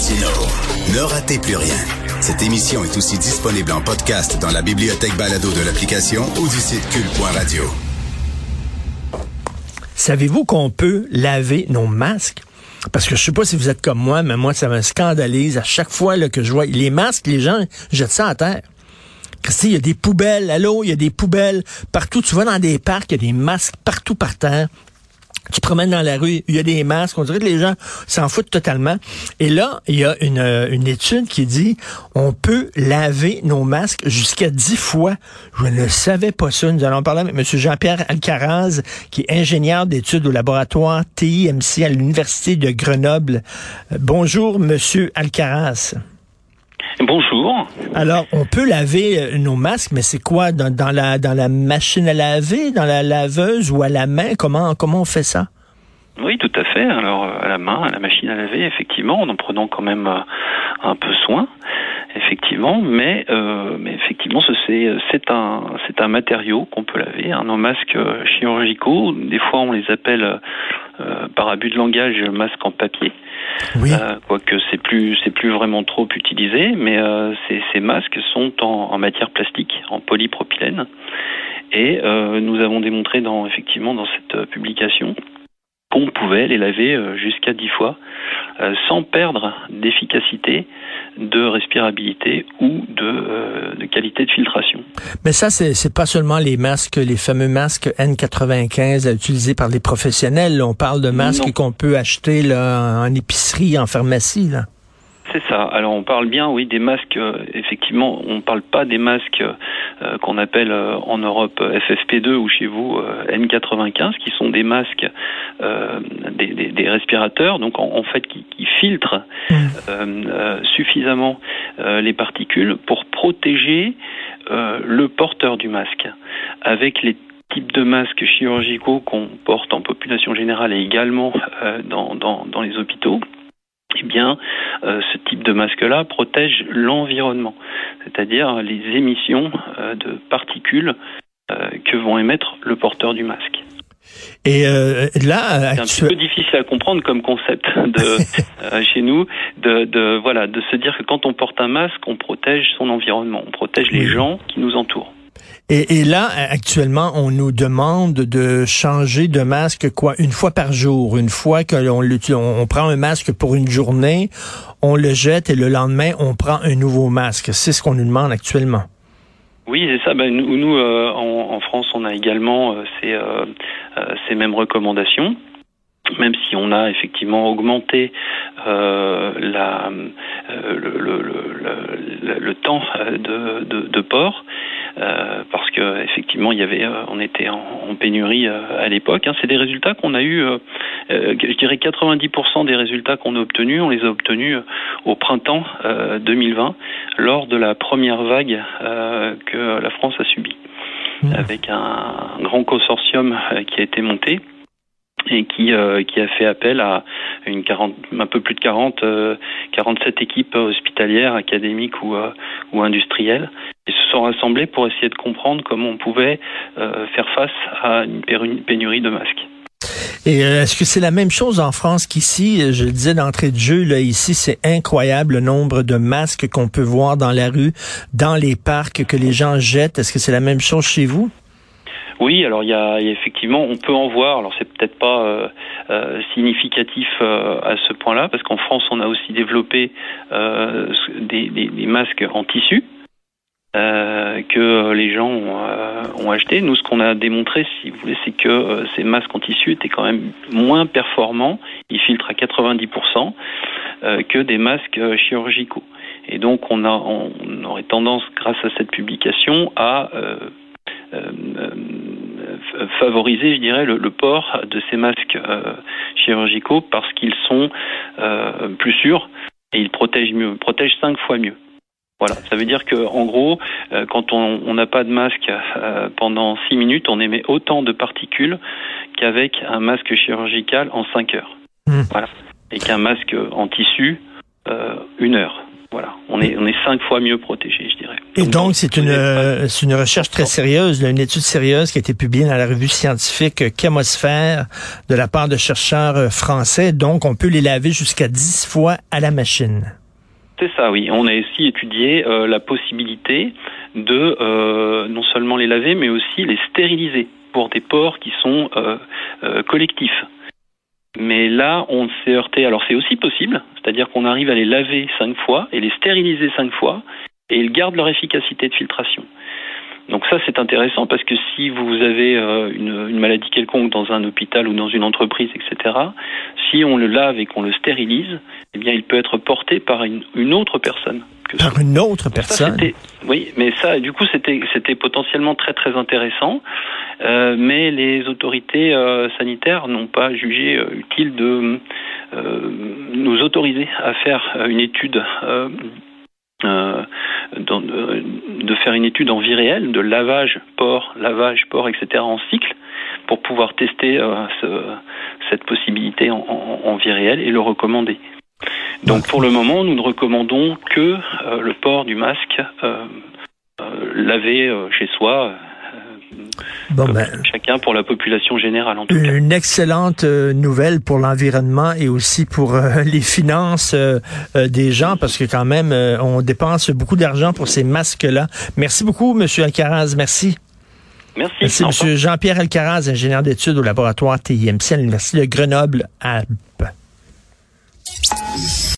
Martino. Ne ratez plus rien. Cette émission est aussi disponible en podcast dans la bibliothèque balado de l'application ou du site cul.radio. Savez-vous qu'on peut laver nos masques? Parce que je sais pas si vous êtes comme moi, mais moi, ça me scandalise à chaque fois là, que je vois les masques, les gens jettent ça à terre. Christy, il y a des poubelles, allô, il y a des poubelles partout. Tu vas dans des parcs, il y a des masques partout par terre. Tu promènes dans la rue, il y a des masques, on dirait que les gens s'en foutent totalement. Et là, il y a une, une étude qui dit on peut laver nos masques jusqu'à dix fois. Je ne savais pas ça. Nous allons parler avec M. Jean-Pierre Alcaraz, qui est ingénieur d'études au laboratoire TIMC à l'Université de Grenoble. Euh, bonjour, M. Alcaraz. Bonjour. Alors, on peut laver euh, nos masques, mais c'est quoi? Dans, dans, la dans la machine à laver, dans la laveuse ou à la main? Comment comment on fait ça? Oui, tout à fait. Alors à la main, à la machine à laver, effectivement, en en prenant quand même euh, un peu soin, effectivement. Mais euh, mais effectivement, c'est c'est un c'est un matériau qu'on peut laver. Hein, nos masques chirurgicaux, des fois on les appelle par abus de langage masques en papier. Oui. Euh, quoique c'est plus c'est plus vraiment trop utilisé, mais euh, ces, masques sont en, matière plastique, en polypropylène, et euh, nous avons démontré dans effectivement dans cette publication qu'on pouvait les laver jusqu'à dix fois sans perdre d'efficacité, de respirabilité ou de, euh, de, qualité de filtration. Mais ça, c'est pas seulement les masques, les fameux masques N95 utilisés par les professionnels. On parle de masques qu'on peut acheter là, en épicerie, en pharmacie. Là. C'est ça. Alors on parle bien, oui, des masques. Euh, effectivement, on ne parle pas des masques euh, qu'on appelle euh, en Europe FFP2 ou chez vous N95, qui sont des masques, des, des, des, respirateurs, donc en, en fait qui, qui filtrent mmh. suffisamment les particules pour protéger le porteur du masque. Avec les types de masques chirurgicaux qu'on porte en population générale et également dans, dans, dans les hôpitaux eh bien, euh, ce type de masque-là protège l'environnement, c'est-à-dire les émissions euh, de particules euh, que vont émettre le porteur du masque. Et euh, là, c'est un peu difficile à comprendre comme concept de chez nous, de, de, voilà, de se dire que quand on porte un masque, on protège son environnement, on protège les gens qui nous entourent. Et, là, actuellement, on nous demande de changer de masque quoi? Une fois par jour. Une fois que l'on on, prend un masque pour une journée, on le jette et le lendemain, on prend un nouveau masque. C'est ce qu'on nous demande actuellement. Oui, c'est ça. Ben, nous, euh, en, France, on a également euh, ces, euh, ces mêmes recommandations même si on a effectivement augmenté la, le, temps de, de port, euh, parce que effectivement il y avait, on était en, en pénurie à l'époque. Hein. C'est des résultats qu'on a eu, je dirais 90% des résultats qu'on a obtenus, on les a obtenus au printemps 2020 lors de la première vague que la France a subie, mmh. avec un grand consortium qui a été monté et qui, euh, qui a fait appel à une 40, un peu plus de 40, euh, 47 équipes hospitalières, académiques ou, euh, ou industrielles. Ils se sont rassemblés pour essayer de comprendre comment on pouvait euh, faire face à une pénurie de masques. Et euh, est-ce que c'est la même chose en France qu'ici? Je le disais d'entrée de jeu, là, ici, c'est incroyable le nombre de masques qu'on peut voir dans la rue, dans les parcs, que les gens jettent. Est-ce que c'est la même chose chez vous? Oui, alors il y a, effectivement, on peut en voir. Alors c'est peut-être pas euh, euh, significatif euh, à ce point-là, parce qu'en France, on a aussi développé des, masques en tissu que les gens ont, acheté. Nous, ce qu'on a démontré, si vous voulez, c'est que ces masques en tissu étaient quand même moins performants. Ils filtrent à 90% que des masques chirurgicaux. Et donc, on, a, on aurait tendance, grâce à cette publication, à favoriser, je dirais, le, le, port de ces masques euh, chirurgicaux parce qu'ils sont plus sûrs et ils protègent mieux, protègent cinq fois mieux. Voilà, ça veut dire que en gros, euh, quand on n'a pas de masque euh, pendant six minutes, on émet autant de particules qu'avec un masque chirurgical en cinq heures. Mmh. Voilà, et qu'un masque en tissu euh, une heure. Voilà, on est on est cinq fois mieux protégé, je dirais. Et donc, c'est une, euh, une recherche très sérieuse, une étude sérieuse qui a été publiée dans la revue scientifique Chémosphère de la part de chercheurs euh, français. Donc, on peut les laver jusqu'à 10 fois à la machine. C'est ça, oui. On a aussi étudié euh, la possibilité de non seulement les laver, mais aussi les stériliser pour des porcs qui sont collectifs. Là, on s'est heurté. Alors, c'est aussi possible, c'est-à-dire qu'on arrive à les laver cinq fois et les stériliser cinq fois, et ils gardent leur efficacité de filtration. Donc ça, c'est intéressant parce que si vous avez euh, une, maladie quelconque dans un hôpital ou dans une entreprise, etc., si on le lave et qu'on le stérilise, eh bien, il peut être porté par une, autre personne. par une autre personne. oui, mais ça, du coup, c'était c'était potentiellement très très intéressant, euh, mais les autorités euh, sanitaires n'ont pas jugé utile de nous autoriser à faire une étude euh, euh, de faire une étude en vie réelle de lavage port, lavage port, etc. en cycle pour pouvoir tester euh, cette possibilité en, vie réelle et le recommander. Donc pour le moment, nous ne recommandons que le port du masque lavé chez soi Bon, ben, chacun pour la population générale en tout une cas. Une excellente euh, nouvelle pour l'environnement et aussi pour euh, les finances euh, des gens parce que quand même on dépense beaucoup d'argent pour ces masques-là. Merci beaucoup, Monsieur Alcaraz. Merci. Merci. Merci, Monsieur Jean-Pierre Alcaraz, ingénieur d'études au laboratoire TIMC à l'Université de Grenoble-Alpes.